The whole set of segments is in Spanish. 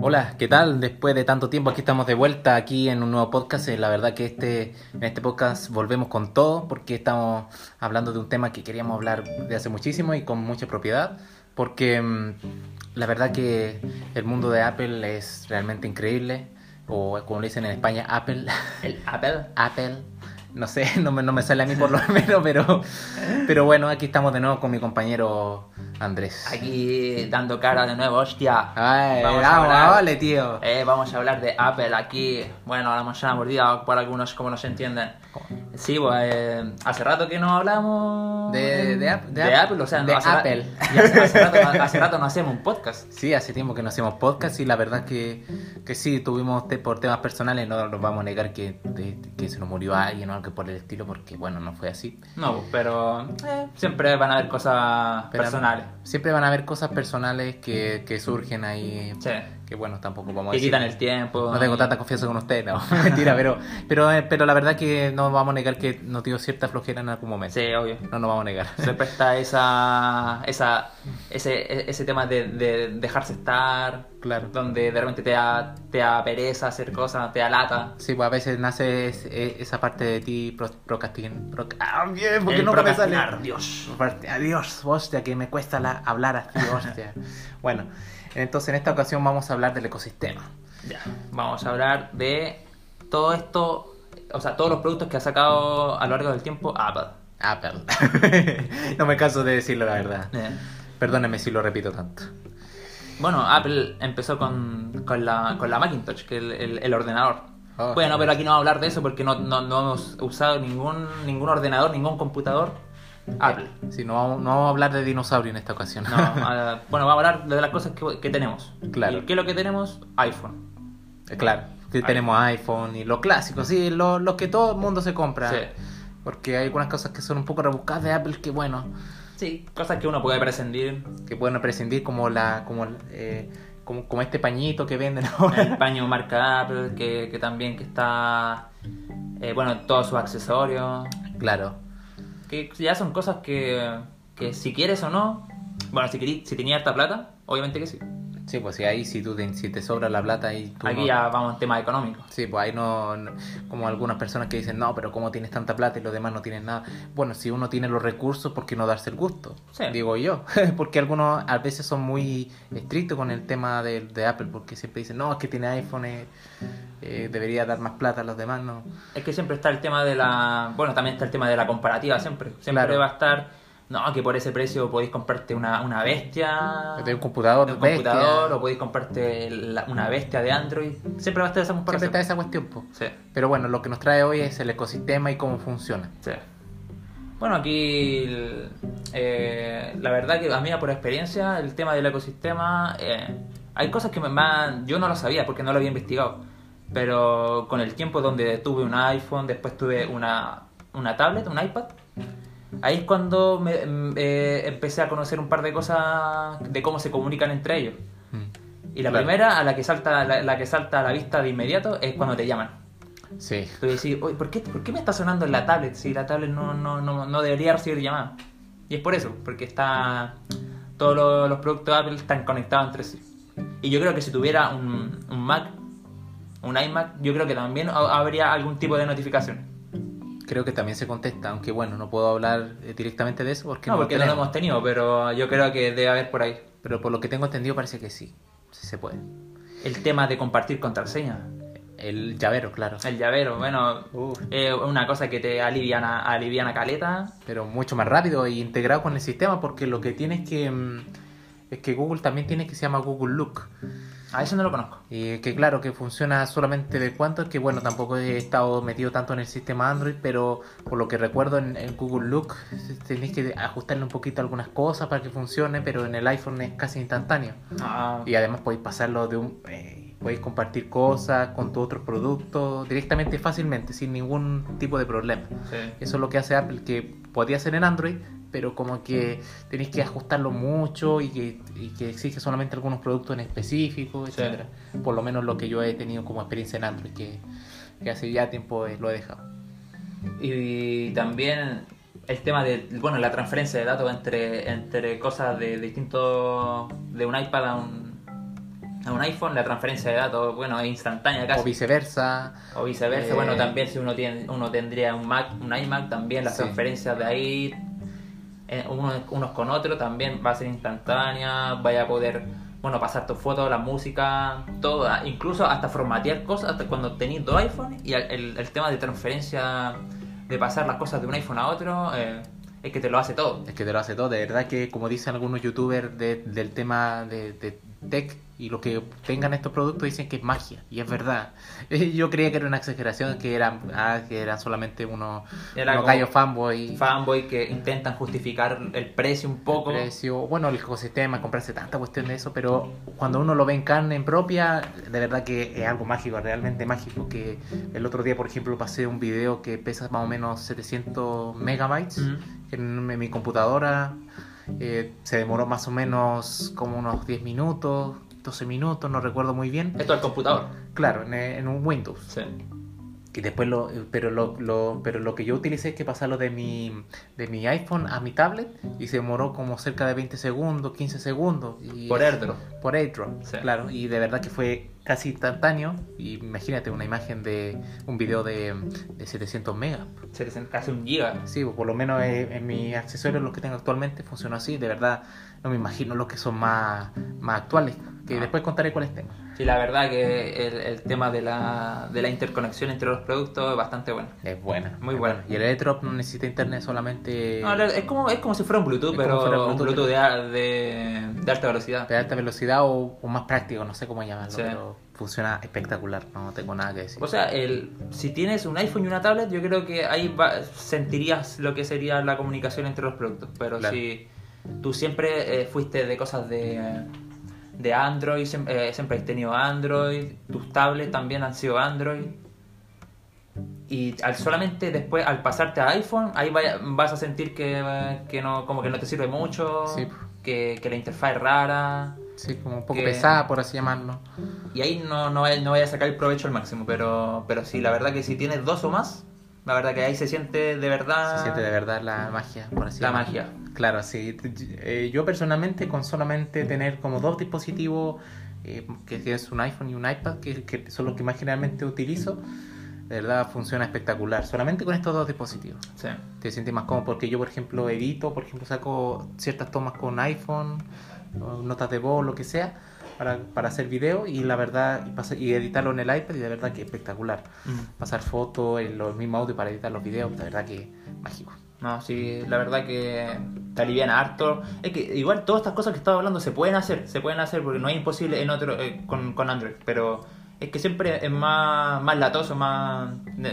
Hola, ¿qué tal? Después de tanto tiempo aquí estamos de vuelta aquí en un nuevo podcast. Eh, La verdad que este en este podcast volvemos con todo porque estamos hablando de un tema que queríamos hablar de hace muchísimo y con mucha propiedad porque mm, la verdad que el mundo de Apple es realmente increíble o como le dicen en España Apple, El Apple. Apple. No sé, no me, no me sale a mí por lo menos, pero, pero bueno, aquí estamos de nuevo con mi compañero Andrés. Aquí dando cara de nuevo, hostia. Ay, Vamos a vamos, hablar. vale, tío. Eh, vamos a hablar de Apple aquí. Bueno, la manzana mordida por algunos como nos entienden. Sí, pues eh, hace rato que no hablamos De- de de de Ap- Apple, o sea, de hace ra- Apple. y hace, hace rato, hace rato no hacemos un podcast. Sí, hace tiempo que no hacemos podcast y la verdad que, que sí, tuvimos te- por temas personales, no nos vamos a negar que, de- que se nos murió alguien o algo por el estilo, porque bueno, no fue así. No, pero eh, siempre van a haber cosas Pero personales. Siempre van a haber cosas personales que, que surgen ahí, Sí. que bueno, tampoco vamos a Que decir. quitan el tiempo. No tengo y- tanta confianza con usted, no, mentira, pero, pero, eh, pero la verdad que no vamos a negar que nos dio cierta flojera en algún momento. Sí, obvio. No nos vamos a negar. Siempre está esa, esa, ese, ese tema de, de dejarse estar, Claro. donde de repente te da, te da pereza hacer cosas, te da lata. Sí, pues a veces nace es- esa parte de ti pro- procrastin... proc- ah, bien, porque no me sale. Dios. Adiós, hostia, que me cuesta la- hablar así, hostia. bueno, entonces en esta ocasión vamos a hablar del ecosistema. Ya, vamos a hablar de todo esto, o sea, todos los productos que ha sacado a lo largo del tiempo Apple. Apple. no me canso de decirlo, la verdad. Eh, Perdóneme si lo repito tanto. Bueno, Apple empezó con, con, la, con la Macintosh, que es el, el- el ordenador. Oh, bueno, pero aquí no vamos a hablar de eso porque no, no, no hemos usado ningún, ningún ordenador, ningún computador Apple. Sí, no vamos, no vamos a hablar de dinosaurio en esta ocasión. No, bueno, vamos a hablar de las cosas que, que tenemos. Claro. ¿Y qué es lo que tenemos? iPhone. claro, que tenemos iPhone y lo clásico, sí, lo, lo que todo el mundo se compra. Sí. Porque hay algunas cosas que son un poco rebuscadas de Apple que, bueno, Sí, cosas que uno puede prescindir. que pueden prescindir como la como, eh, como, como este pañito que venden ahora. El paño marca Apple, que, que también que está... eh, bueno, todos sus accesorios. claro. Que ya son cosas que, que si quieres o no... Bueno, si, querí- si tenía harta plata, obviamente que sí. Sí, pues si ahí si tú te, si te sobra la plata y tú Aquí no- ya vamos en temas económicos. Sí, pues ahí no, no- como algunas personas que dicen, no, pero ¿cómo tienes tanta plata y los demás no tienen nada? Bueno, si uno tiene los recursos, ¿por qué no darse el gusto? Sí. Digo yo, porque algunos a veces son muy estrictos con el tema de, de Apple, porque siempre dicen, no, es que tiene iPhone, eh, eh, debería dar más plata a los demás, no. Es que siempre está el tema de la... Bueno, también está el tema de la comparativa, siempre. Siempre Claro. va a estar... No, que por ese precio podéis comprarte una, una bestia... De un computador, de un bestia. computador o podéis comprarte la- una bestia de Android. Siempre va a estar esa Siempre comparación. está esa cuestión. Sí, Pero bueno, lo que nos trae hoy es el ecosistema y cómo funciona. sí. Bueno, aquí eh, la verdad que a mí por experiencia el tema del ecosistema eh, hay cosas que me me- yo no lo sabía porque no lo había investigado. Pero con el tiempo donde tuve un iPhone, después tuve una, una tablet, un iPad, ahí es cuando me, mm, eh, empecé a conocer un par de cosas de cómo se comunican entre ellos. Mm. Y la Claro. primera, a la que salta la, la que salta a la vista de inmediato, es cuando te llaman. Sí, Tú decís, oye, ¿por qué, ¿por qué me está sonando en la tablet si la tablet no, no, no, no debería recibir llamadas? Y es por eso, porque está todos los, los productos de Apple están conectados entre sí. Y yo creo que si tuviera un, un Mac, un iMac, yo creo que también ha- habría algún tipo de notificación. Creo que también se contesta, aunque bueno, no puedo hablar eh, directamente de eso porque No, no, porque no lo hemos tenido, pero yo creo que debe haber por ahí. Pero por lo que tengo entendido parece que sí, sí se puede. El tema de compartir contraseña. El llavero, claro. El llavero, bueno, es una cosa que te aliviana, aliviana caleta. pero mucho más rápido e integrado con el sistema porque lo que tiene es que mm, es que Google también tiene que se llama Google Look A eso no lo conozco. y que claro que funciona solamente de cuánto es que bueno tampoco he estado metido tanto en el sistema Android pero por lo que recuerdo en, en Google Look tenéis que ajustarle un poquito algunas cosas para que funcione pero en el iPhone es casi instantáneo Ah, y además podéis pasarlo de un eh, podéis compartir cosas con tu otros productos directamente fácilmente sin ningún tipo de problema sí. eso es lo que hace Apple, que podía hacer en Android, pero como que tenéis que ajustarlo mucho y que, y que exige solamente algunos productos en específico, Sí. etcétera. Por lo menos lo que yo he tenido como experiencia en Android, que, que hace ya tiempo eh, lo he dejado. Y también el tema de, bueno, la transferencia de datos entre, entre cosas de distintos, de un iPad a un, a un iPhone, la transferencia de datos, bueno, es instantánea casi. O viceversa. O viceversa, Eh, bueno, también si uno tiene uno tendría un Mac, un iMac, también las Sí. transferencias de ahí, eh, unos, unos con otros, también va a ser instantánea, vaya a poder, bueno, pasar tus fotos, la música, todo, ah, incluso hasta formatear cosas, hasta cuando tenéis dos iPhones, y el, el- tema de transferencia, de pasar las cosas de un iPhone a otro, eh, es que te lo hace todo. Es que te lo hace todo. De verdad que, como dicen algunos youtubers de- del tema de tech y los que tengan estos productos dicen que es magia. Y es verdad. Yo creía que era una exageración, que eran, ah, que eran solamente unos, Era unos gallos fanboy. Fanboy que intentan justificar el precio un poco. precio, bueno, el ecosistema, comprarse tanta cuestión de eso, pero cuando uno lo ve en carne en propia, de verdad que es algo mágico, realmente mágico. Que el otro día, por ejemplo, pasé un video que pesa más o menos 700 megabytes Mm. en mi computadora. Eh, se demoró más o menos como unos 10 minutos, 12 minutos, no recuerdo muy bien. Esto al computador. Claro, en, en un Windows. Sí. Y después lo, pero lo, lo- pero lo que yo utilicé es que pasarlo de mi, de mi iPhone a mi tablet y se demoró como cerca de 20 segundos, 15 segundos. Y Por AirDrop. Por AirDrop, Sí. claro. Y de verdad que fue casi instantáneo. Y imagínate una imagen de un video de, de 700 megas. Casi un giga. Sí, por lo menos eh, en mis accesorios, los que tengo actualmente, funcionó así. De verdad, no me imagino los que son más, más actuales. Que Ah. después contaré cuáles tengo. Sí, la verdad que el, el tema de la, de la interconexión entre los productos es bastante bueno. Es buena. Muy es buena. Y el AirDrop no necesita internet solamente. No, es, como, es como si fuera un Bluetooth, Es pero fuera un Bluetooth, Bluetooth de, de, de alta velocidad. de alta velocidad o, o más práctico, no sé cómo llamarlo, Sí. pero funciona espectacular, no tengo nada que decir. O sea, el, si tienes un iPhone y una tablet, yo creo que ahí va- sentirías lo que sería la comunicación entre los productos. Pero Claro. si tú siempre eh, fuiste de cosas de, de Android, siem- eh, siempre has tenido Android, tus tablets también han sido Android. Y al solamente después, al pasarte a iPhone, ahí vaya- vas a sentir que, que no, como que no te sirve mucho, Sí. que, que la interfaz es rara. sí, como un poco que- pesada, por así llamarlo. Y ahí no, no, no vaya a sacar el provecho al máximo, pero, pero sí, la verdad que si tienes dos o más, la verdad que ahí se siente de verdad Se siente de verdad la magia, por así la llamarlo. magia. Claro, sí. Eh, yo personalmente con solamente tener como dos dispositivos, eh, que es un iPhone y un iPad, que, que son los que más generalmente utilizo, de verdad funciona espectacular. Solamente con estos dos dispositivos. Sí. te sientes más cómodo porque yo por ejemplo edito por ejemplo saco ciertas tomas con iPhone notas de voz lo que sea para, para hacer video y la verdad y, pasa- y editarlo en el iPad y de verdad que espectacular pasar fotos en los mismos audios para editar los videos de verdad que mágico No, sí, la verdad que te aliviana harto. Es que igual todas estas cosas que estaba hablando se pueden hacer, se pueden hacer porque no es imposible en otro eh, con, con Android, pero es que siempre es más, más latoso, más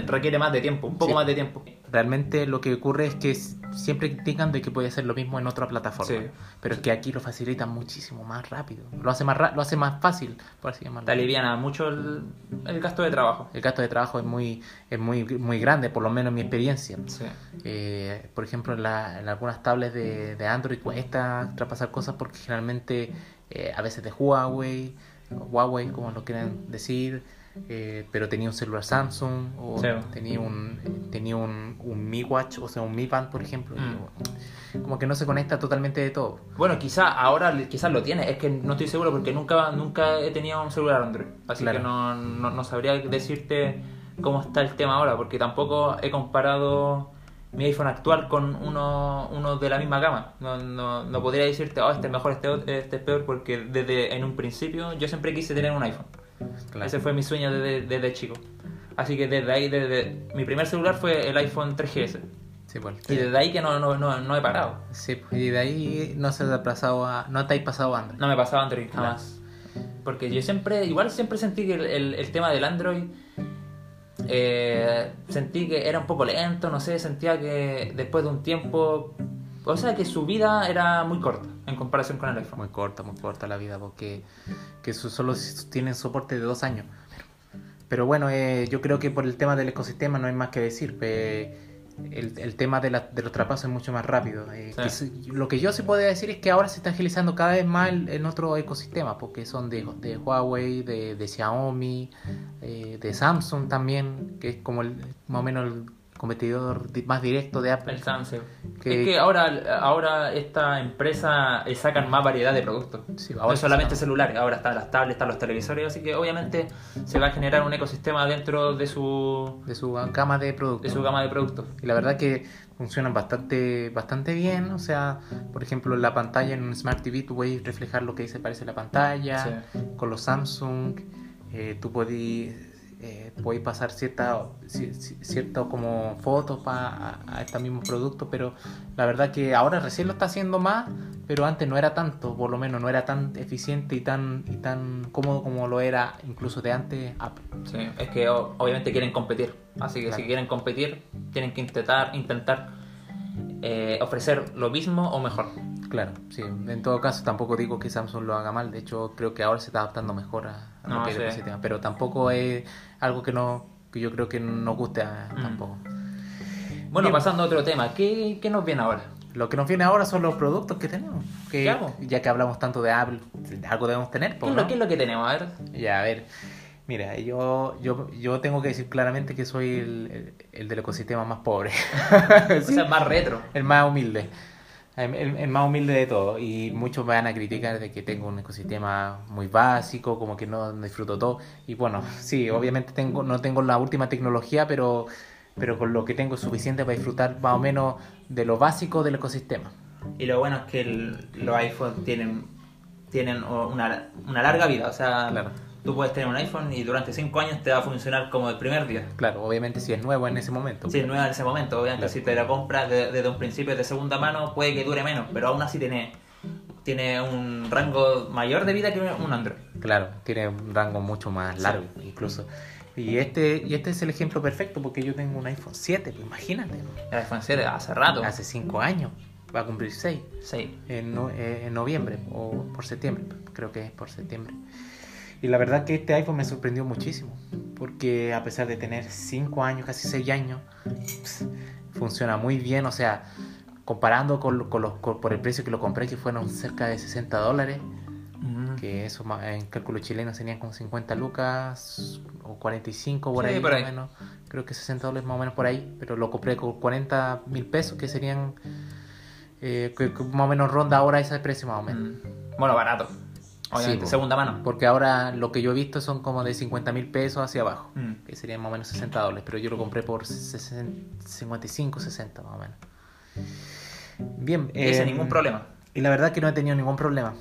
requiere más de tiempo, un poco Sí. más de tiempo. Realmente lo que ocurre es que siempre critican de que puede hacer lo mismo en otra plataforma Sí. pero es que aquí lo facilita muchísimo más rápido lo hace más ra- lo hace más fácil por así llamarlo Te aliviana mucho el, el gasto de trabajo. el gasto de trabajo es muy es muy muy grande por lo menos en mi experiencia Sí. Eh, por ejemplo, en, la- en algunas tablets de, de Android cuesta traspasar cosas porque generalmente eh, a veces de Huawei, Huawei como lo quieran decir, eh, pero tenía un celular Samsung o Sí. tenía un tenía un, un Mi Watch, o sea, un Mi Band, por ejemplo. Mm. como que no se conecta totalmente de todo. Bueno, quizá ahora quizás lo tiene, es que no estoy seguro porque nunca nunca he tenido un celular Android, así Claro. que no, no, no sabría decirte cómo está el tema ahora, porque tampoco he comparado mi iPhone actual con uno, uno de la misma gama. No, no, no podría decirte, oh, este es mejor, este, este es peor, porque desde en un principio yo siempre quise tener un iPhone. Claro. Ese fue mi sueño desde, desde chico. Así que desde ahí, desde mi primer celular fue el iPhone 3GS. Sí, pues, Y desde ahí que no, no, no, no he parado. sí, pues, y de ahí no se te ha pasado a, no te has pasado a Android. No me pasaba Android jamás. Porque yo siempre, igual siempre sentí que el, el- el tema del Android, eh, sentí que era un poco lento, no sé, sentía que después de un tiempo, o sea, que su vida era muy corta en comparación con el iPhone. Muy corta, muy corta la vida, porque que eso solo tienen soporte de dos años. Pero bueno, eh, yo creo que por el tema del ecosistema no hay más que decir. eh, el, el tema de, la- de los traspasos es mucho más rápido. eh, Sí. que se- lo que yo sí puedo decir es que ahora se está agilizando cada vez más el- en otro ecosistema, porque son de, de Huawei, de, de Xiaomi, eh, de Samsung también, que es como el, más o menos el, competidor más directo de Apple. El Samsung. Que- Es que ahora, ahora esta empresa eh, sacan más variedad de productos. Sí, no solamente celulares, ahora están las tablets, están los televisores, así que obviamente se va a generar un ecosistema dentro de su, De su gama de de productos. su gama de productos. Y la verdad que funcionan bastante, bastante bien. O sea, por ejemplo, en la pantalla en un Smart TV tú puedes reflejar lo que dice parece la pantalla. Con los Samsung eh, tú podés, eh, pasar ciertas ci- ci- ciertas como fotos a, a estos mismos productos, pero la verdad que ahora recién lo está haciendo más, pero antes no era tanto, por lo menos no era tan eficiente y tan, y tan cómodo como lo era incluso de antes Apple. Sí, es que obviamente quieren competir, así que Claro. si quieren competir tienen que intentar, intentar eh, ofrecer lo mismo o mejor. Claro, sí. En todo caso, tampoco digo que Samsung lo haga mal. De hecho, creo que ahora se está adaptando mejor a, a lo No, que es el sí. ecosistema. Pero tampoco es algo que no que yo creo que nos guste a- Mm. tampoco. Bueno, Bien. pasando a otro tema, ¿qué, qué nos viene ahora? Lo que nos viene ahora son los productos que tenemos. Que. Ya que hablamos tanto de Apple, algo debemos tener. ¿Qué es, lo, ¿no? qué es lo que tenemos? A ver. Ya, a ver. Mira, yo, yo, yo tengo que decir claramente que soy el, el- el del ecosistema más pobre. O Sí. sea, más retro. El más humilde. El, el- más humilde de todo. Y muchos me van a criticar de que tengo un ecosistema muy básico, como que no, disfruto todo. Y bueno, sí, obviamente tengo, no tengo la última tecnología, pero, pero con lo que tengo es suficiente para disfrutar más o menos de lo básico del ecosistema. Y lo bueno es que el- los iPhone tienen, tienen una, una larga vida. O sea, Claro. Tú puedes tener un iPhone y durante 5 años te va a funcionar como el primer día. Claro, obviamente si es nuevo en ese momento. Si es nueva en ese momento, obviamente Claro. si te la compras de- desde un principio de segunda mano puede que dure menos, pero aún así tiene, tiene un rango mayor de vida que un Android. Claro, tiene un rango mucho más largo incluso. Y este, y este es el ejemplo perfecto porque yo tengo un iPhone 7, pues imagínate. El iPhone 7 hace rato. Hace 5 años, va a cumplir 6. Sí. en, no- eh, en noviembre o por septiembre, creo que es por septiembre. Y la verdad que este iPhone me sorprendió muchísimo, porque a pesar de tener 5 años, casi 6 años, ps, funciona muy bien, o sea, comparando con, con los, con- por el precio que lo compré, que fueron cerca de 60 dólares, que eso en cálculo chileno serían como 50 lucas o 45 por Sí, ahí, por más ahí. o menos. Creo que 60 dólares más o menos por ahí, pero lo compré con 40 mil pesos, que serían eh, que, que más o menos ronda ahora ese precio más o menos. Mm. Bueno, barato. Obviamente, segunda mano. Porque ahora lo que yo he visto son como de 50 mil pesos hacia abajo, Mm. que serían más o menos 60 dólares, pero yo lo compré por 60 55, 60 más o menos. Bien, Ese eh, ningún problema. Y la verdad que no he tenido ningún problema.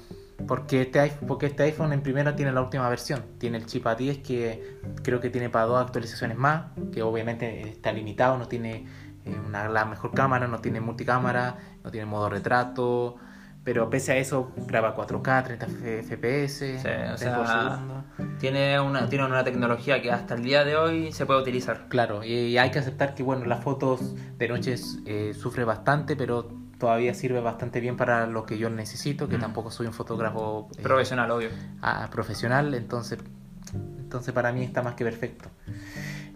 Porque este, iPhone, porque este iPhone en primera tiene la última versión. Tiene el chip A10 que creo que tiene para dos actualizaciones más. Que obviamente está limitado. No tiene eh, una, la mejor cámara, no tiene multicámara, no tiene modo retrato. Pero pese a eso graba 4K, 30 F- FPS. Sí, o 30 por sea, segundo. tiene una, tiene una tecnología que hasta el día de hoy se puede utilizar. Claro, y hay que aceptar que bueno, las fotos de noche eh, sufre bastante, pero todavía sirve bastante bien para lo que yo necesito, que Mm. tampoco soy un fotógrafo eh, Profesional, obvio. profesional, entonces, entonces para mí está más que perfecto.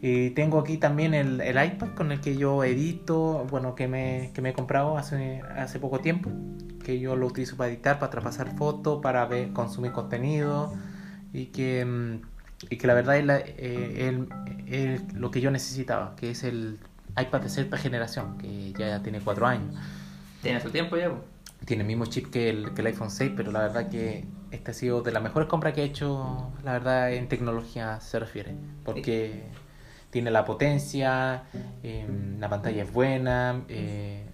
Y tengo aquí también el, el iPad con el que yo edito, bueno, que me, que me he comprado hace, hace poco tiempo, que yo lo utilizo para editar, para traspasar fotos, para ver, consumir contenido y que, mm, y que la verdad es, la- eh, el- el- lo que yo necesitaba, que es el iPad de sexta generación, que ya tiene cuatro años. Tiene su tiempo ya. Tiene el mismo chip que el, que el iPhone 6, pero la verdad que este ha sido de las mejores compras que he hecho, la verdad, en tecnología se refiere. Porque tiene la potencia, eh, la pantalla es buena, eh,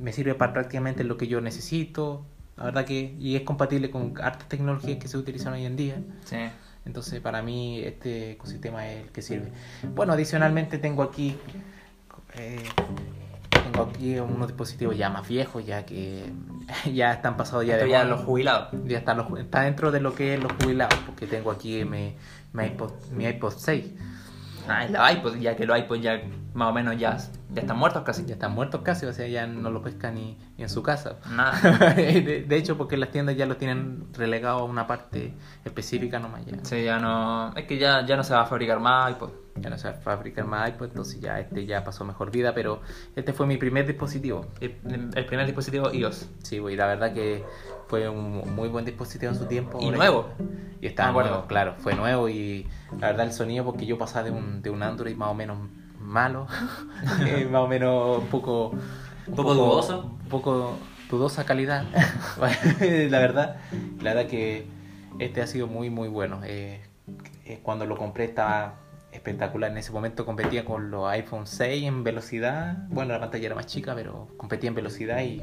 me sirve para prácticamente lo que yo necesito. La verdad que, y es compatible con hartas tecnologías que se utilizan hoy en día. Sí. Entonces, para mí, este ecosistema es el que sirve. Bueno, adicionalmente tengo aquí. eh, tengo aquí unos dispositivos ya más viejos, ya que ya están pasados ya Esto de ya los jubilados. Ya están los, está dentro de lo que es los jubilados, porque tengo aquí mi, mi, iPod, mi iPod 6. Ah, y los iPods, ya que los iPods ya más o menos ya, ya están muertos casi. Ya están muertos casi, o sea, ya no lo pescan ni, ni en su casa. Nada. de, de hecho, porque las tiendas ya lo tienen relegado a una parte específica nomás ya. Sí, ya no. Es que ya, ya no se va a fabricar más iPod. ya no se va a fabricar más iPod, entonces ya este ya pasó mejor vida, pero este fue mi primer dispositivo. El, el primer dispositivo iOS. Sí, güey, la verdad que fue un muy buen dispositivo en su tiempo. Y nuevo. Y estaba nuevo, claro, fue nuevo y la verdad el sonido porque yo pasaba de un, de un Android más o menos malo, eh, más o menos un poco... Un poco dudoso. Un poco dudosa calidad, la verdad. La verdad que este ha sido muy, muy bueno. Eh, eh, cuando lo compré estaba espectacular. En ese momento competía con los iPhone 6 en velocidad. Bueno, la pantalla era más chica, pero competía en velocidad y,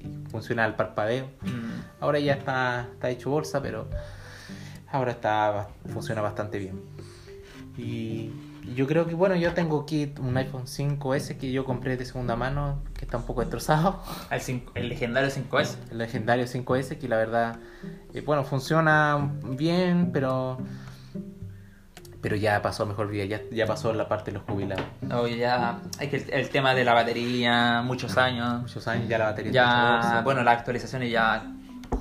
y funciona al parpadeo. Mm. Ahora ya está, está hecho bolsa, pero ahora está funciona bastante bien. Y yo creo que, bueno, yo tengo aquí un iPhone 5S que yo compré de segunda mano, que está un poco destrozado. El, cinco- el legendario 5S. El legendario 5S, que la verdad, eh, bueno, funciona bien, pero pero ya pasó mejor vida, ya, ya pasó la parte de los jubilados. Oye, ya. Hay que el, el tema de la batería, muchos años. Muchos años ya la batería está Ya, bolsa. bueno, las actualizaciones ya.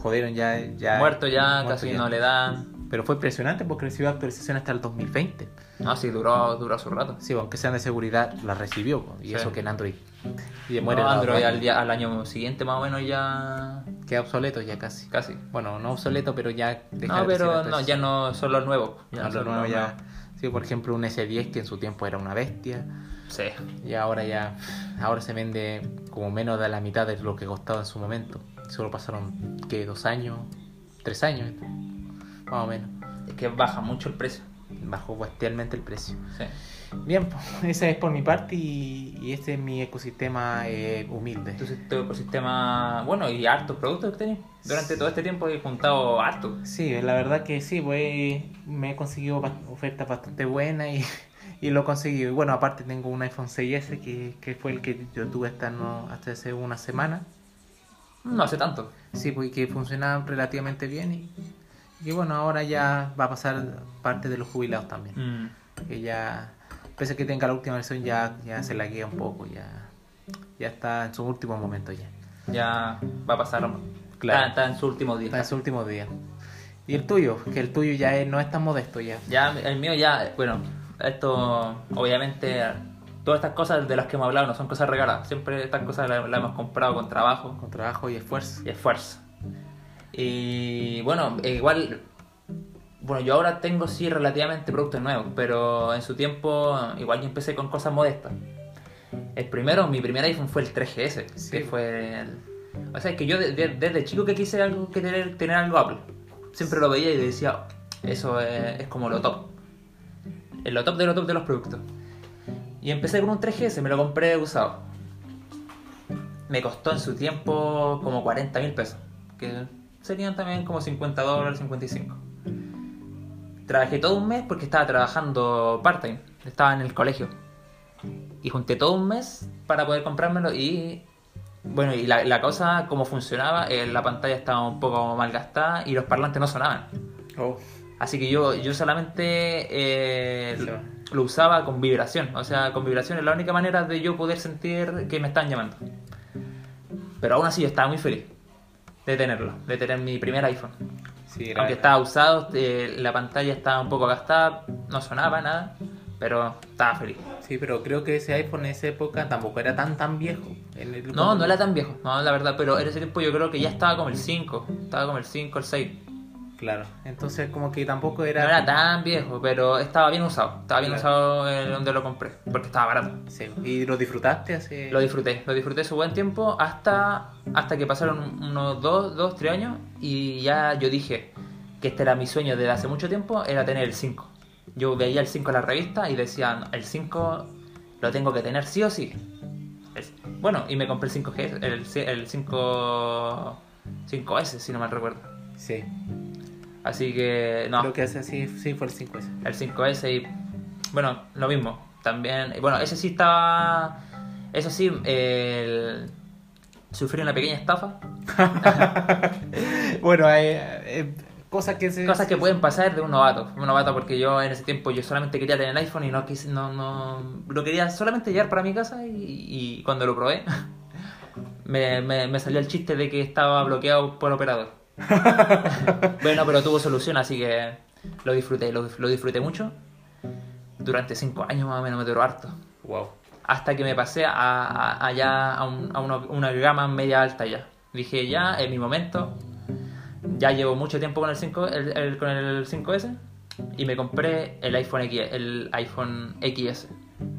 jodieron ya, ya muerto ya, muerto casi ya. no le dan. Pero fue impresionante porque recibió actualización hasta el 2020. No, sí, duró, duró su rato. Sí, aunque sean de seguridad, la recibió. Y Sí. eso que en Android. Y No, muere Android la- al, día- al año siguiente más o menos ya. Queda obsoleto ya casi. Casi. Bueno, no obsoleto, pero ya deja No, pero no, ya no son los nuevos. Ya No, no son los ya. nuevos. Sí, por ejemplo, un S10 que en su tiempo era una bestia. Sí. Y ahora ya. Ahora se vende como menos de la mitad de lo que costaba en su momento. Solo pasaron, ¿qué? ¿Dos años? ¿Tres años? Más o menos. Es que baja mucho el precio. Bajó bestialmente el precio. Sí. Bien, pues, ese es por mi parte y, y este es mi ecosistema eh, humilde. Entonces, tu ecosistema. Bueno, y hartos productos que tenés. Durante todo este tiempo he juntado harto. Sí, la verdad que sí, pues me he conseguido ofertas bastante buenas y, y lo he conseguido. Y bueno, aparte tengo un iPhone 6S que, que fue el que yo tuve hasta, no, hasta hace una semana. No hace tanto. Sí, pues y que funcionaba relativamente bien y, y bueno, ahora ya va a pasar parte de los jubilados también. Mm. Que ya, pese a que tenga la última versión, ya, ya se laguea un poco, ya, ya está en su último momento ya. Ya va a pasar. Claro. Está, está en su último día. Está en su último día. Y el tuyo, que el tuyo ya es- no es tan modesto ya. Ya, el mío ya, bueno, esto, obviamente, todas estas cosas de las que hemos hablado no son cosas regaladas. Siempre estas cosas las, las hemos comprado con trabajo Con trabajo y esfuerzo. y esfuerzo. Y bueno, e igual, bueno, yo ahora tengo sí relativamente productos nuevos, pero en su tiempo igual yo empecé con cosas modestas. El primero, mi primer iPhone fue el 3GS, Sí. que fue el... O sea, es que yo de- de- desde chico que quise algo, que tener, tener algo Apple. Siempre lo veía y decía, eso es, es como lo top. Es lo top de lo top de los productos. Y empecé con un 3GS, me lo compré usado. Me costó en su tiempo como 40 mil pesos. Que serían también como 50 dólares, 55. Trabajé todo un mes porque estaba trabajando part-time. Estaba en el colegio. Y junté todo un mes para poder comprármelo y... Bueno, y la, la cosa, como funcionaba, eh, la pantalla estaba un poco mal gastada y los parlantes no sonaban. Oh, Así que yo, yo solamente eh, Sí. lo, lo usaba con vibración. O sea, con vibración es la única manera de yo poder sentir que me están llamando. Pero aún así yo estaba muy feliz de tenerlo, de tener mi primer iPhone. sí, Aunque estaba usado, eh, la pantalla estaba un poco gastada, no sonaba nada, pero estaba feliz. Sí, pero creo que ese iPhone en esa época tampoco era tan tan viejo. No, no era tan viejo, no, la verdad, pero en ese tiempo yo creo que ya estaba como el 5, estaba como el 5, el 6. Claro, entonces como que tampoco No era... era tan viejo, pero estaba bien usado, estaba bien Claro. usado en donde lo compré, porque estaba barato. Sí, ¿Y lo disfrutaste hace...? Lo disfruté, lo disfruté su buen tiempo hasta, hasta que pasaron unos 2, dos, 3 años y ya yo dije que este era mi sueño desde hace mucho tiempo, era tener el 5. Yo veía el 5 en la revista y decía, "No, el 5 lo tengo que tener sí o sí. Bueno, y me compré el 5G, el, el 5, 5S, si no mal recuerdo. Sí, Así que, no, creo que ese sí, sí fue el 5S. el 5S y bueno, lo mismo. También, bueno, ese sí estaba, eso sí, el, sufrí una pequeña estafa. bueno, hay eh, cosas que se... Cosas que pueden pasar de un novato, un novato porque yo en ese tiempo yo solamente quería tener el iPhone y no quise, no, no, lo quería solamente llevar para mi casa y, y cuando lo probé me, me, me salió el chiste de que estaba bloqueado por operador. bueno, pero tuvo solución, así que lo disfruté, lo, lo disfruté mucho. Durante cinco años más o menos me duró harto. Wow. Hasta que me pasé a, a, a ya a, un- a una, una gama media alta ya. Dije ya, es mi momento. Ya llevo mucho tiempo con el 5, el, el- con el 5S y me compré el iPhone X, el iPhone XS.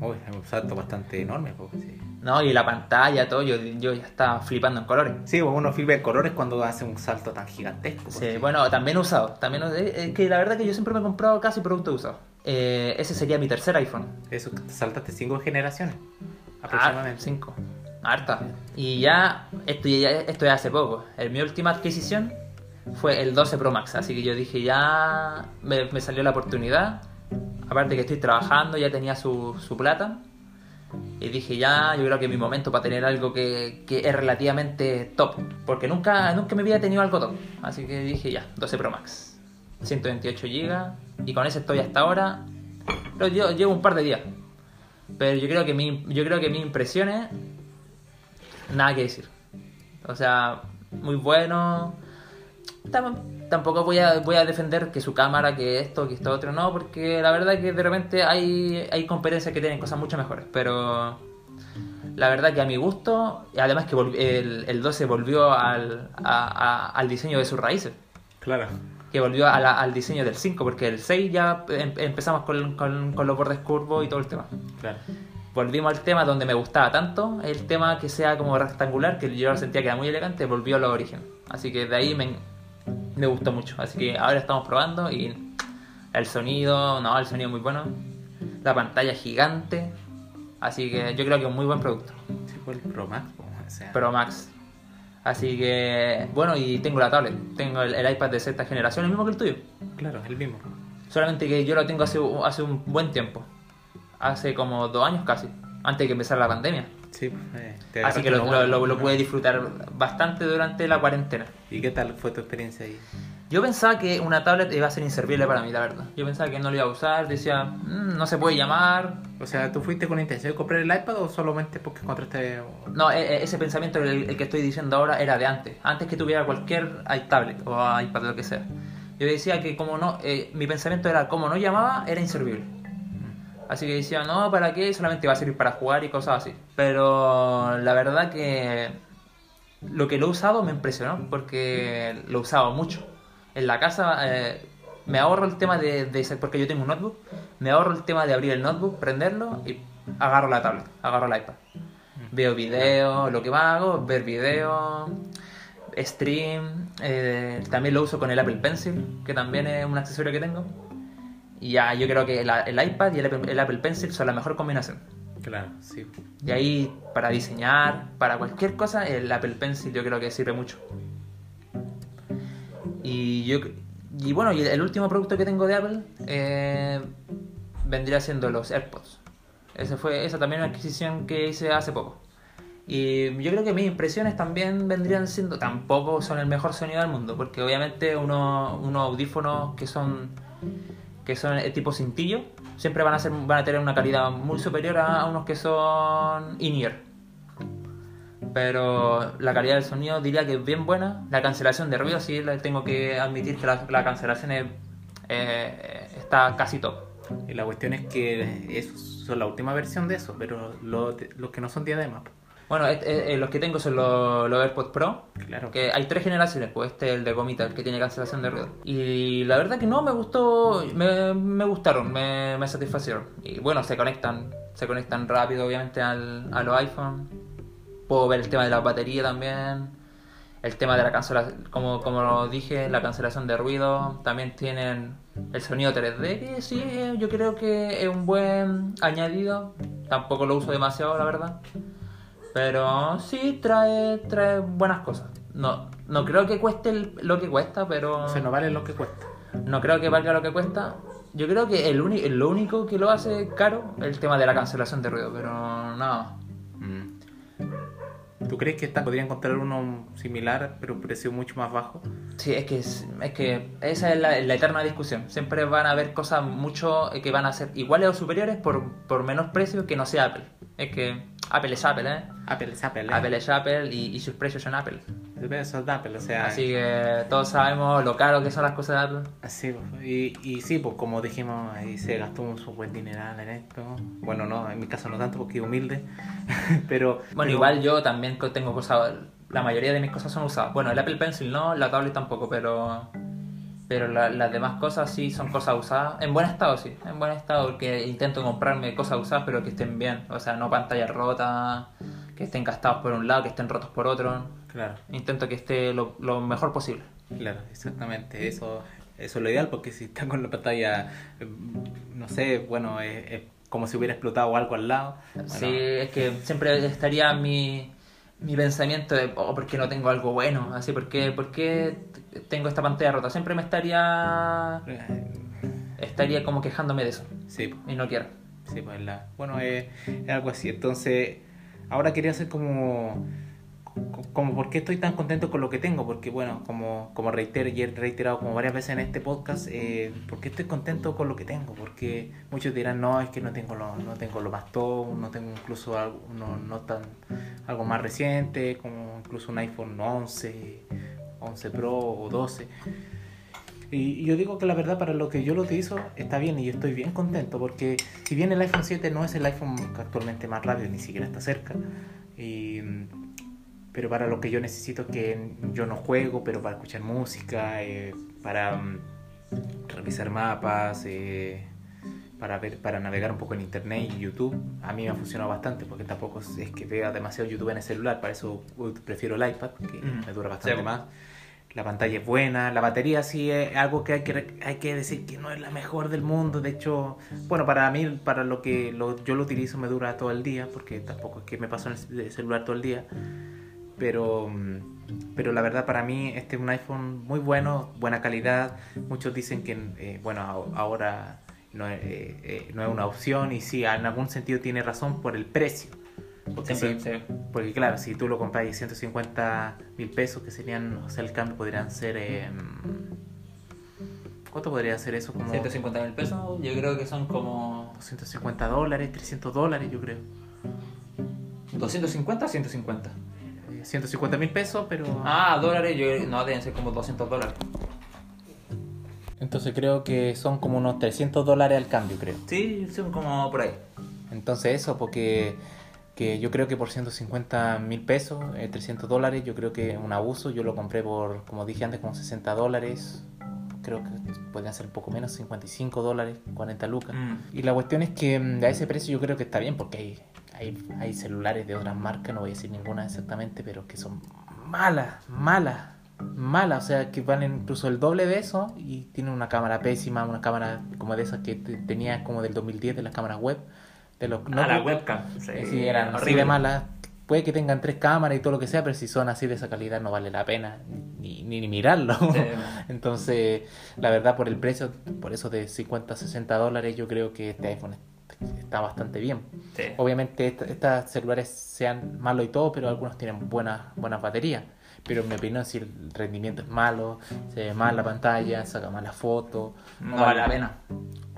Uy, es un salto bastante enorme, pues, sí. No, y la pantalla, todo, yo, yo ya estaba flipando en colores. Sí, pues, uno flipa en colores cuando hace un salto tan gigantesco. Sí, bueno, también usado. También, es que la verdad que yo siempre me he comprado casi productos usados. Eh, ese sería mi tercer iPhone. Eso, te saltaste cinco generaciones, Ah, aproximadamente. cinco. Harta. Y ya esto, ya, esto ya hace poco. El, mi última adquisición fue el 12 Pro Max. Así que yo dije, ya me, me salió la oportunidad. Aparte que estoy trabajando, ya tenía su, su plata. Y dije, ya, yo creo que es mi momento para tener algo que, que es relativamente top. Porque nunca, nunca me había tenido algo top. Así que dije, ya, 12 Pro Max. 128 GB. Y con ese estoy hasta ahora. Pero llevo un par de días. Pero yo creo que mi, yo creo que mis impresiones, nada que decir. O sea, muy bueno. Tam- Tampoco voy a, voy a defender que su cámara, que esto, que esto otro, no, porque la verdad que de repente hay, hay competencias que tienen cosas mucho mejores. Pero la verdad que a mi gusto, y además que el, el 12 volvió al, a- a- al diseño de sus raíces Claro. que volvió a la- al diseño del 5, porque el 6 ya em- empezamos con, con- con los bordes curvos y todo el tema. Claro. Volvimos al tema donde me gustaba tanto, el tema que sea como rectangular, que yo sentía que era muy elegante, volvió a los origen. Así que de ahí me, me gustó mucho. Así que ahora estamos probando y el sonido, no, el sonido muy bueno. La pantalla gigante. Así que yo creo que es un muy buen producto. Sí, fue el Pro Max, pues, o sea. Pro Max. Así que, bueno, y tengo la tablet. Tengo el, el iPad de sexta generación, el mismo que el tuyo. Claro, el mismo. Solamente que yo lo tengo hace, hace un buen tiempo. Hace como dos años casi. Antes de que empezara la pandemia. Sí, pues, eh, Así que lo, lo, lo- lo pude disfrutar bastante durante la cuarentena. ¿Y qué tal fue tu experiencia ahí? Yo pensaba que una tablet iba a ser inservible para mí, la verdad. Yo pensaba que no lo iba a usar. Decía, "Mm, no se puede llamar. O sea, ¿tú fuiste con la intención de comprar el iPad o solamente porque encontraste... No, e- e- ese pensamiento, el, el que estoy diciendo ahora, era de antes. Antes que tuviera cualquier tablet o iPad, lo que sea. Yo decía que como no, eh, mi pensamiento era como no llamaba, era inservible. Así que decía, no, ¿para qué? Solamente va a servir para jugar y cosas así. Pero la verdad que lo que lo he usado me impresionó porque lo usaba mucho. En la casa eh, me ahorro el tema de, de- porque yo tengo un notebook, me ahorro el tema de abrir el notebook, prenderlo y agarro la tablet, agarro el iPad. Veo videos, lo que más hago, ver videos, stream, eh, también lo uso con el Apple Pencil, que también es un accesorio que tengo. Y ya, yo creo que la- el iPad y el Apple, el Apple Pencil son la mejor combinación. Claro, sí. Y ahí, para diseñar, para cualquier cosa, el Apple Pencil yo creo que sirve mucho. Y yo y bueno, y el último producto que tengo de Apple eh, vendría siendo los AirPods. Ese fue, esa también una adquisición que hice hace poco. Y yo creo que mis impresiones también vendrían siendo, tampoco son el mejor sonido del mundo, porque obviamente uno- unos audífonos que son que son tipo cintillo, siempre van a ser van a tener una calidad muy superior a unos que son in-ear. Pero la calidad del sonido diría que es bien buena. La cancelación de ruido, sí, tengo que admitir que la, la cancelación eh, está casi top. Y la cuestión es que esos son la última versión de eso, pero lo- los que no son diadema. Bueno, eh, eh, los que tengo son los, los AirPods Pro. Claro. Que hay tres generaciones, pues este es el de gomita, el que tiene cancelación de ruido. Y la verdad que no, me gustó, me, me gustaron, me, me satisfacieron. Y bueno, se conectan, se conectan rápido obviamente al, a los iPhone. Puedo ver el tema de la batería también. El tema de la cancelación, como, como lo dije, la cancelación de ruido. También tienen el sonido 3D, que sí, yo creo que es un buen añadido. Tampoco lo uso demasiado, la verdad. Pero sí trae, trae buenas cosas. No, no creo que cueste el- lo que cuesta, pero O sea, no vale lo que cuesta. no creo que valga lo que cuesta. Yo creo que el uni- lo único que lo hace caro es el tema de la cancelación de ruido, pero nada. Mm. ¿Tú crees que esta, podría encontrar uno similar, pero un precio mucho más bajo? Sí, es que, es, es que esa es la, la eterna discusión. Siempre van a haber cosas mucho eh, que van a ser iguales o superiores por, por menos precio que no sea Apple. Es que Apple es Apple, ¿eh? Apple es Apple, ¿eh? Apple es Apple y, y sus precios son Apple. Eso es de Apple, o sea... Así que todos sabemos lo caro que son las cosas de Apple. Pues, y, y sí, pues como dijimos, ahí se gastó un buen dineral en esto. Bueno, no, en mi caso no tanto porque humilde, pero... Bueno, pero- igual yo también tengo cosas, la mayoría de mis cosas son usadas. Bueno, el Apple Pencil no, la tablet tampoco, pero Pero la- las demás cosas sí son cosas usadas. En buen estado, sí. En buen estado, porque intento comprarme cosas usadas, pero que estén bien. O sea, no pantallas rotas, que estén gastados por un lado, que estén rotos por otro. Claro, Intento que esté lo, lo mejor posible. claro, exactamente. Eso, eso es lo ideal porque si está con la pantalla, no sé, bueno, es, es como si hubiera explotado algo al lado. Bueno, Sí, es que siempre estaría mi, mi pensamiento de, oh, ¿por qué no tengo algo bueno? Así, ¿por qué, por qué t- tengo esta pantalla rota? Siempre me estaría eh, estaría como quejándome de eso. Sí, Y no quiero. Sí, pues la, bueno, es, es algo así. Entonces, ahora quería hacer como, como por qué estoy tan contento con lo que tengo, porque bueno, como, como reitero y he reiterado como varias veces en este podcast, eh, ¿por qué estoy contento con lo que tengo? Porque muchos dirán, no, es que no tengo lo, no tengo lo más top, no tengo incluso algo, no, no tan, algo más reciente, como incluso un iPhone 11, 11 Pro o 12. Y yo digo que la verdad para lo que yo lo utilizo está bien y yo estoy bien contento porque si bien el iPhone 7 no es el iPhone actualmente más rápido, ni siquiera está cerca, y, pero para lo que yo necesito que yo no juego, pero para escuchar música, eh, para mm, revisar mapas, eh, para ver, para navegar un poco en internet y YouTube, a mí me ha funcionado bastante porque tampoco es que vea demasiado YouTube en el celular, para eso prefiero el iPad, que Mm. me dura bastante Sí. más. La pantalla es buena, la batería sí es algo que hay que, hay que decir que no es la mejor del mundo. De hecho, bueno, para mí, para lo que lo- yo lo utilizo me dura todo el día, porque tampoco es que me paso en el ce- celular todo el día. Pero, mm, pero la verdad para mí este es un iPhone muy bueno, buena calidad. Muchos dicen que, eh, bueno, ahora no es, eh, eh, no es una opción y sí, en algún sentido tiene razón por el precio. Porque Siempre, sí, sí. porque claro, si tú lo compras y 150 mil pesos, que serían, o sea, el cambio podrían ser... eh, ¿Cuánto podría ser eso? Como 150 mil pesos, yo creo que son como 250 dólares, 300 dólares, yo creo. 250 o 150. Eh, 150 mil pesos, pero... Ah, dólares, yo no, deben ser como 200 dólares. Entonces creo que son como unos 300 dólares al cambio, creo. Sí, son como por ahí. Entonces eso, porque que yo creo que por 150 mil pesos, eh, 300 dólares, yo creo que es un abuso. Yo lo compré por, como dije antes, como 60 dólares. Creo que podrían ser un poco menos, 55 dólares, 40 lucas. Mm. Y la cuestión es que mm, a ese precio yo creo que está bien, porque hay, hay, hay celulares de otras marcas, no voy a decir ninguna exactamente, pero que son malas, malas, malas. O sea, que valen incluso el doble de eso y tienen una cámara pésima, una cámara como de esas que te- tenía como del 2010 de las cámaras web. De los Ah, la notebook. webcam. Sí, Eh, sí, eran así horrible. de malas. Puede que tengan tres cámaras y todo lo que sea, pero si son así de esa calidad no vale la pena ni, ni, ni mirarlo. Sí. Entonces, la verdad, por el precio, por eso de 50, 60 dólares, yo creo que este iPhone está bastante bien. Sí. Obviamente, est- estos celulares sean malos y todo, pero algunos tienen buenas, buenas baterías. Pero en mi opinión, si el rendimiento es malo, se ve mal la pantalla, saca malas fotos, No vale la pena.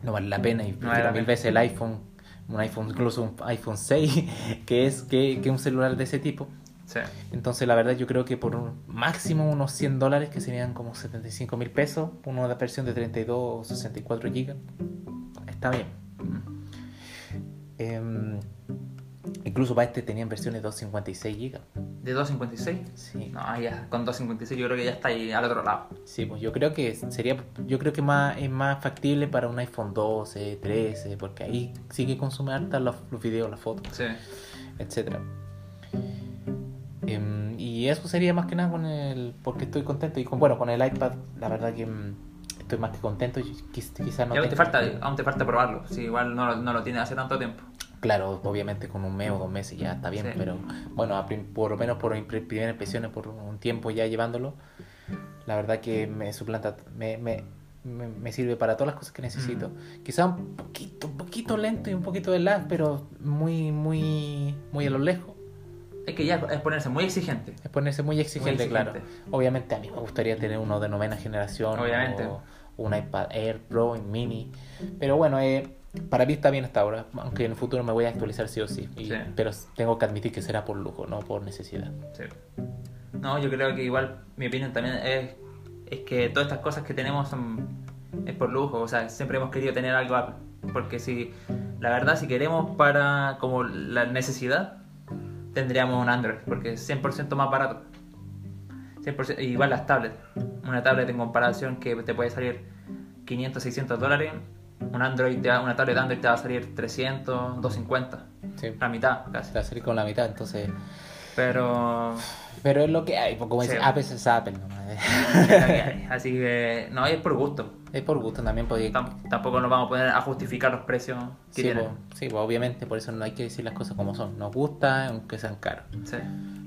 no vale la pena y vale prefiero la mil pena. veces el iPhone, un iPhone, incluso un iPhone 6, que es que, que un celular de ese tipo. Sí. Entonces, la verdad, yo creo que por un máximo unos 100 dólares, que serían como 75 mil pesos, una versión de 32 o 64 gigas, está bien. Em, incluso para este tenían versiones de 256 gigas. ¿De 256? Sí, No, ya, con 256 yo creo que ya está ahí al otro lado. sí, pues yo creo que sería, yo creo que más, es más factible para un iPhone 12, 13, porque ahí sí que consume harta los, los videos, las fotos. Sí. etcétera Em, y eso sería más que nada con el porque estoy contento y con bueno con el iPad la verdad que mm, estoy más que contento quizás no y aún te, falta, aún te falta probarlo. Si igual no, lo- no lo tienes hace tanto tiempo. Claro obviamente con un mes o dos meses ya está bien Sí. pero bueno a por lo menos por primeras impresiones por un tiempo ya llevándolo la verdad que me suplanta me, me, me, me sirve para todas las cosas que necesito quizás un poquito un poquito lento y un poquito de lag pero muy muy muy a lo lejos Es que ya es ponerse muy exigente. Es ponerse muy exigente, Muy claro. Obviamente a mí me gustaría tener uno de novena generación. Obviamente. O un iPad Air Pro en mini. Pero bueno, eh, para mí está bien hasta ahora. Aunque en el futuro me voy a actualizar sí o sí. Y- Sí. Pero tengo que admitir que será por lujo, no por necesidad. Sí. No, yo creo que igual mi opinión también es, es que todas estas cosas que tenemos son es por lujo, o sea, siempre hemos querido tener algo Apple, porque si la verdad si queremos para como la necesidad tendríamos un Android, porque es 100% más barato. 100%, igual las tablets. Una tablet en comparación que te puede salir 500, 600 dólares. Un Android, te va- una tablet Android te va a salir 300, 250. Sí. La mitad, casi. Va a salir con la mitad, entonces... Pero... Pero es lo que hay, pues como dice, Sí. Apple es Apple nomás. que. Así que, no, es por gusto. Es por gusto también, porque... Tam- Tampoco nos vamos a poner a justificar los precios que Sí, tienen. pues, sí, pues, obviamente, por eso no hay que decir las cosas como son. Nos gusta, aunque sean caros. Sí.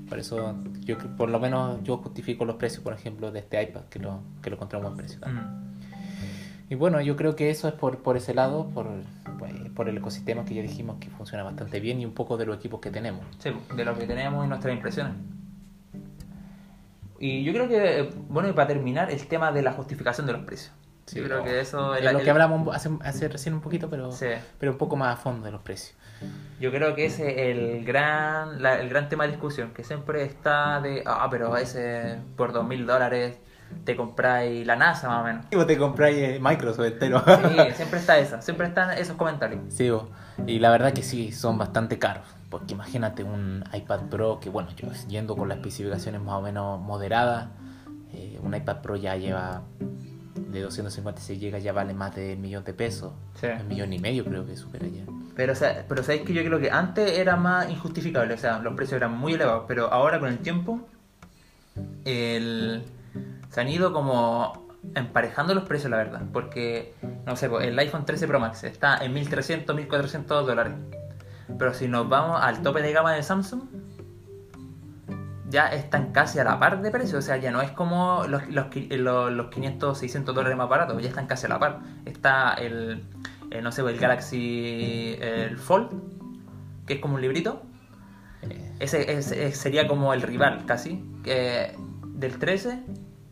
Por eso, yo por lo menos yo justifico los precios, por ejemplo, de este iPad, que lo, que lo encontré a un buen precio. también. Mm. Y bueno, yo creo que eso es por, por ese lado, por, pues, por el ecosistema que ya dijimos que funciona bastante bien y un poco de los equipos que tenemos. Sí, de lo que tenemos y nuestras impresiones. Y yo creo que, bueno, y para terminar, el tema de la justificación de los precios. Sí, yo creo no. que eso Es la- lo el- que hablamos hace, hace recién un poquito, pero, Sí. pero un poco más a fondo de los precios. Yo creo que ese es el gran, la- el gran tema de discusión, que siempre está de, ah, pero ese por dos mil dólares te compráis la NASA más o menos. Y vos te compráis eh, Microsoft entero. Sí, siempre está esa, siempre están esos comentarios. Sí, vos. y la verdad que sí, son bastante caros. Porque imagínate un iPad Pro que, bueno, yo yendo con las especificaciones más o menos moderadas, eh, un iPad Pro ya lleva de 256 GB, ya vale más de un millón de pesos. Sí. Un millón y medio creo que supera ya. Pero, o sea, pero sabéis que yo creo que antes era más injustificable, o sea, los precios eran muy elevados, pero ahora con el tiempo el, se han ido como emparejando los precios, la verdad, porque, no sé, pues, el iPhone 13 Pro Max está en 1300, 1400 dólares, pero si nos vamos al tope de gama de Samsung, ya están casi a la par de precio, o sea, ya no es como los, los, qui- los, los 500, 600 dólares más baratos, ya están casi a la par. Está el, eh, no sé, el Galaxy el Fold, que es como un librito, Eh, ese, ese sería como el rival casi que del 13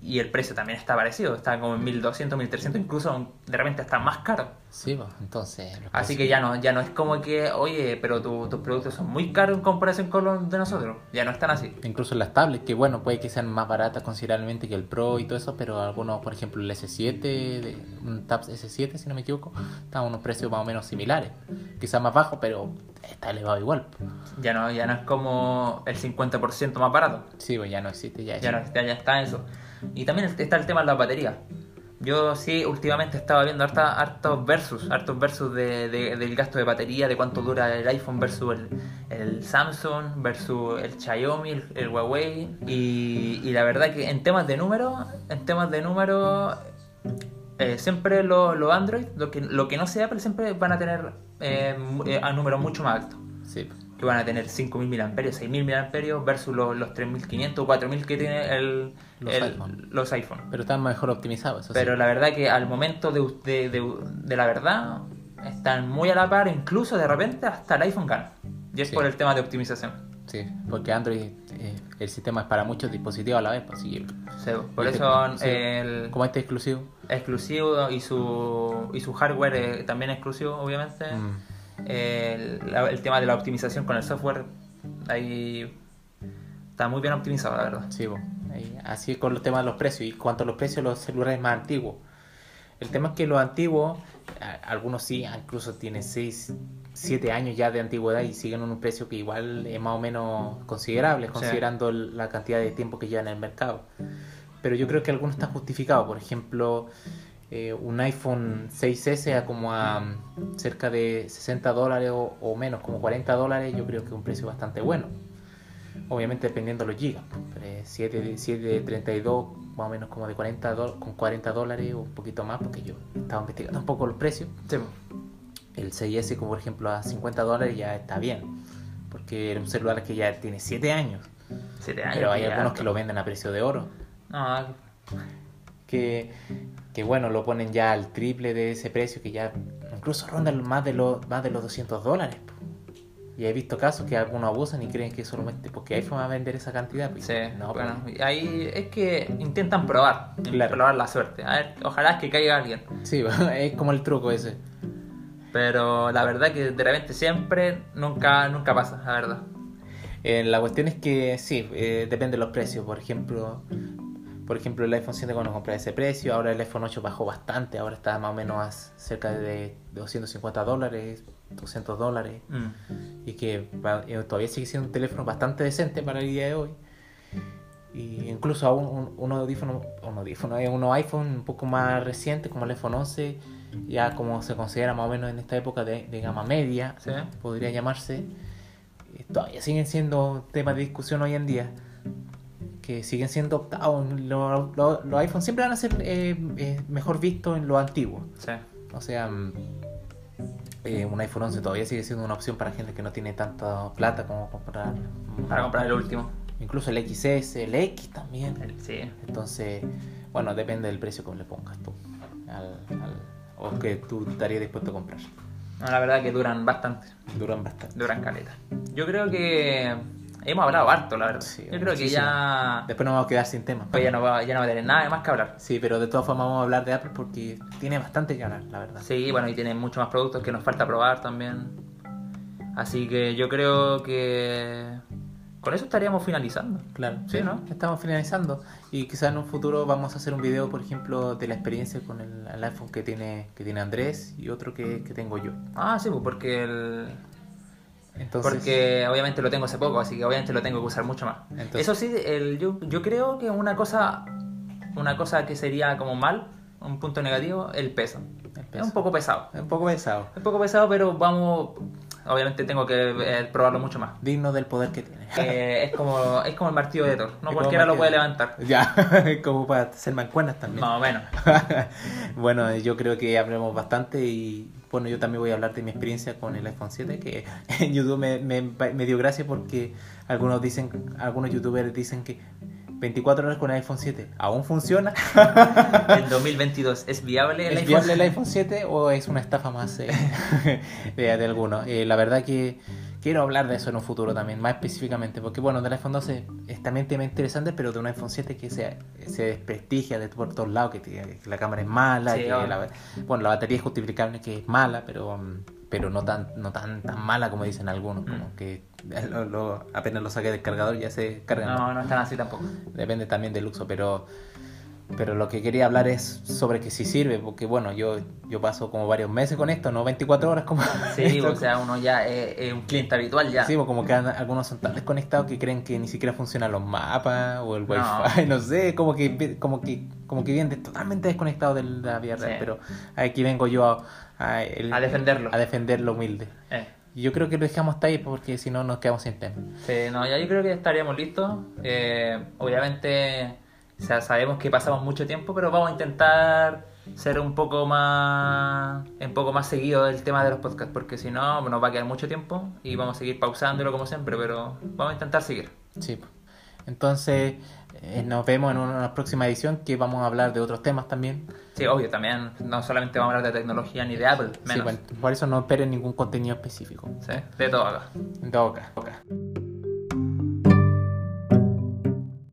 y el precio también está parecido, está como en 1200, 1300, incluso de repente está más caro. sí, pues, entonces... Así que ya no, ya no es como que, oye, pero tu- tus productos son muy caros en comparación con los de nosotros. Ya no están así. Incluso las tablets, que bueno, puede que sean más baratas considerablemente que el Pro y todo eso, pero algunos, por ejemplo, el S7, de, un Tab S7, si no me equivoco, están a unos precios más o menos similares. Quizás más bajos, pero está elevado igual. Ya no, ya no es como el 50% más barato. Sí, pues ya no existe ya. Ya, no, ya, ya está eso. Y también está el tema de la batería. Yo sí, últimamente estaba viendo harta, hartos versus, hartos versus de, de- del gasto de batería, de cuánto dura el iPhone versus el, Samsung, versus el Xiaomi, el, Huawei. Y, la verdad que en temas de número, en temas de número, eh, siempre los lo Android, lo que, lo que no sea Apple, siempre van a tener eh, eh, a números mucho más altos Sí. Que van a tener 5.000 mAh, 6.000 mAh versus los, los 3.500 o 4.000 que tiene el, Los el- iPhone. los iPhone. pero están mejor optimizados, eso sí. Pero la verdad que al momento de, de, de- de la verdad están muy a la par, incluso de repente hasta el iPhone gana. Y es Sí. por el tema de optimización. Sí, porque Android, eh, el sistema es para muchos dispositivos a la vez, pues, así que Sí, por eso este- sí. el como este exclusivo, exclusivo y su, y su hardware eh, también exclusivo, obviamente. mm, El, tema de la optimización con el software, ahí está muy bien optimizado, la verdad. Sí, así con los temas de los precios. Y cuanto a los precios, los celulares más antiguos. El tema es que los antiguos, algunos sí, incluso tienen 6, 7 años ya de antigüedad y siguen en un precio que igual es más o menos considerable, considerando la cantidad de tiempo que llevan en el mercado. Pero yo creo que algunos están justificados. Por ejemplo, eh, un iPhone 6S a como a mm, cerca de 60 dólares o, o menos, como 40 dólares, yo creo que es un precio bastante bueno. Obviamente dependiendo de los gigas. Pero 7 de 7 de 32, más o menos como de 40 dólares, con 40 dólares o un poquito más, porque yo estaba investigando un poco los precios. Sí, El 6S, como por ejemplo a 50 dólares, ya está bien. Porque era un celular que ya tiene 7 años. siete años. Pero hay algunos que lo venden a precio de oro. No, Que, que bueno, lo ponen ya al triple de ese precio, que ya incluso rondan más de, los más de los 200 dólares. Y he visto casos que algunos abusan y creen que solamente porque iPhone va a vender esa cantidad. pues, Sí, no, bueno, pues. ahí es que intentan probar, Claro. probar la suerte. A ver, ojalá que caiga alguien. Sí, es como el truco ese. Pero la verdad que de repente siempre nunca nunca pasa, la verdad. Eh, la cuestión es que sí, eh, depende de los precios. Por ejemplo, por ejemplo el iPhone 7 cuando compré ese precio, ahora el iPhone 8 bajó bastante, ahora está más o menos a cerca de 250 dólares, 200 dólares. Mm. y que eh, todavía sigue siendo un teléfono bastante decente para el día de hoy. Y incluso a un, un, unos audífonos, un audífono, hay unos iPhone un poco más recientes, como el iPhone 11, ya como se considera más o menos en esta época de, de gama media, Sí. podría llamarse, eh, todavía siguen siendo temas de discusión hoy en día, que siguen siendo optados. Los, los- los iPhones siempre van a ser eh, eh, mejor vistos en lo antiguo. Sí. O sea, mm, eh, un iPhone 11 todavía sigue siendo una opción para gente que no tiene tanta plata como comprar. mm, Para comprar el último. Incluso el XS, el X también. El- sí. Entonces, bueno, depende del precio que le pongas tú. al- al- o que tú estarías dispuesto a comprar. No, la verdad que duran bastante. Duran bastante. Duran caleta. Yo creo que hemos hablado harto, la verdad. Sí, Yo creo que ya. Después nos vamos a quedar sin tema. Pues ya no va, ya no va a tener nada más que hablar. Sí, pero de todas formas vamos a hablar de Apple porque tiene bastante que hablar, la verdad. Sí, bueno, y tiene muchos más productos que nos falta probar también. Así que yo creo que con eso estaríamos finalizando. Claro, Sí, ¿no? Estamos finalizando y quizás en un futuro vamos a hacer un video, por ejemplo, de la experiencia con el, el iPhone que tiene que tiene Andrés y otro que, que tengo yo. Ah, sí, pues porque el... Entonces, Porque obviamente lo tengo hace poco, así que obviamente lo tengo que usar mucho más. Entonces- Eso sí, el, yo, yo creo que una cosa, una cosa que sería como mal, un punto negativo, el peso. El Es peso. un poco pesado. es un poco pesado, Es un poco pesado, pero vamos, obviamente tengo que eh, probarlo mucho más. digno del poder que tiene. Eh, es como es como el martillo de Thor, no cualquiera lo puede levantar. Ya, como para hacer mancuernas también. Más o menos. bueno, yo creo que hablemos bastante y bueno, yo también voy a hablar de mi experiencia con el iPhone 7, que en YouTube me, me, me dio gracia porque algunos dicen, algunos youtubers dicen que 24 horas con el iPhone 7, ¿aún funciona? En 2022, ¿es viable el ¿Es iPhone? viable el iPhone 7 o es una estafa más eh, de, de algunos? Eh, la verdad que quiero hablar de eso en un futuro también, más específicamente, porque bueno, del iPhone 12 es también tema interesante, pero de un iPhone 7 que se, se desprestigia de por todos lados, que, la cámara es mala, Sí, que la, bueno, la batería es justificable que es mala, pero mm, pero no tan no tan tan mala como dicen algunos, como Mm. que lo- lo- apenas lo saque del cargador ya se carga. No, no están así tampoco. Depende también del uso, pero pero lo que quería hablar es sobre que si sirve, porque bueno, yo yo paso como varios meses con esto, no 24 horas como Sí, esto. o sea, uno ya es, es un cliente habitual ya. Sí, pues como que algunos son tan desconectados que creen que ni siquiera funcionan los mapas o el No. wifi, no, sé, como que como que como que vienen totalmente desconectados de la vida real, Sí. pero aquí vengo yo a, a, el- A defenderlo. a defender lo humilde. Eh. Yo creo que lo dejamos hasta ahí porque si no nos quedamos sin tema. Sí, no, ya yo creo que estaríamos listos. Eh, obviamente, o sea, sabemos que pasamos mucho tiempo, pero vamos a intentar ser un poco más un poco más seguido del tema de los podcasts, porque si no nos va a quedar mucho tiempo y vamos a seguir pausándolo como siempre, pero vamos a intentar seguir. Sí. pues. Entonces, eh, nos vemos en una próxima edición que vamos a hablar de otros temas también. Sí, obvio, también no solamente vamos a hablar de tecnología ni de Apple, Sí, menos. bueno, por eso no esperen ningún contenido específico. Sí, de todo acá. En todo caso.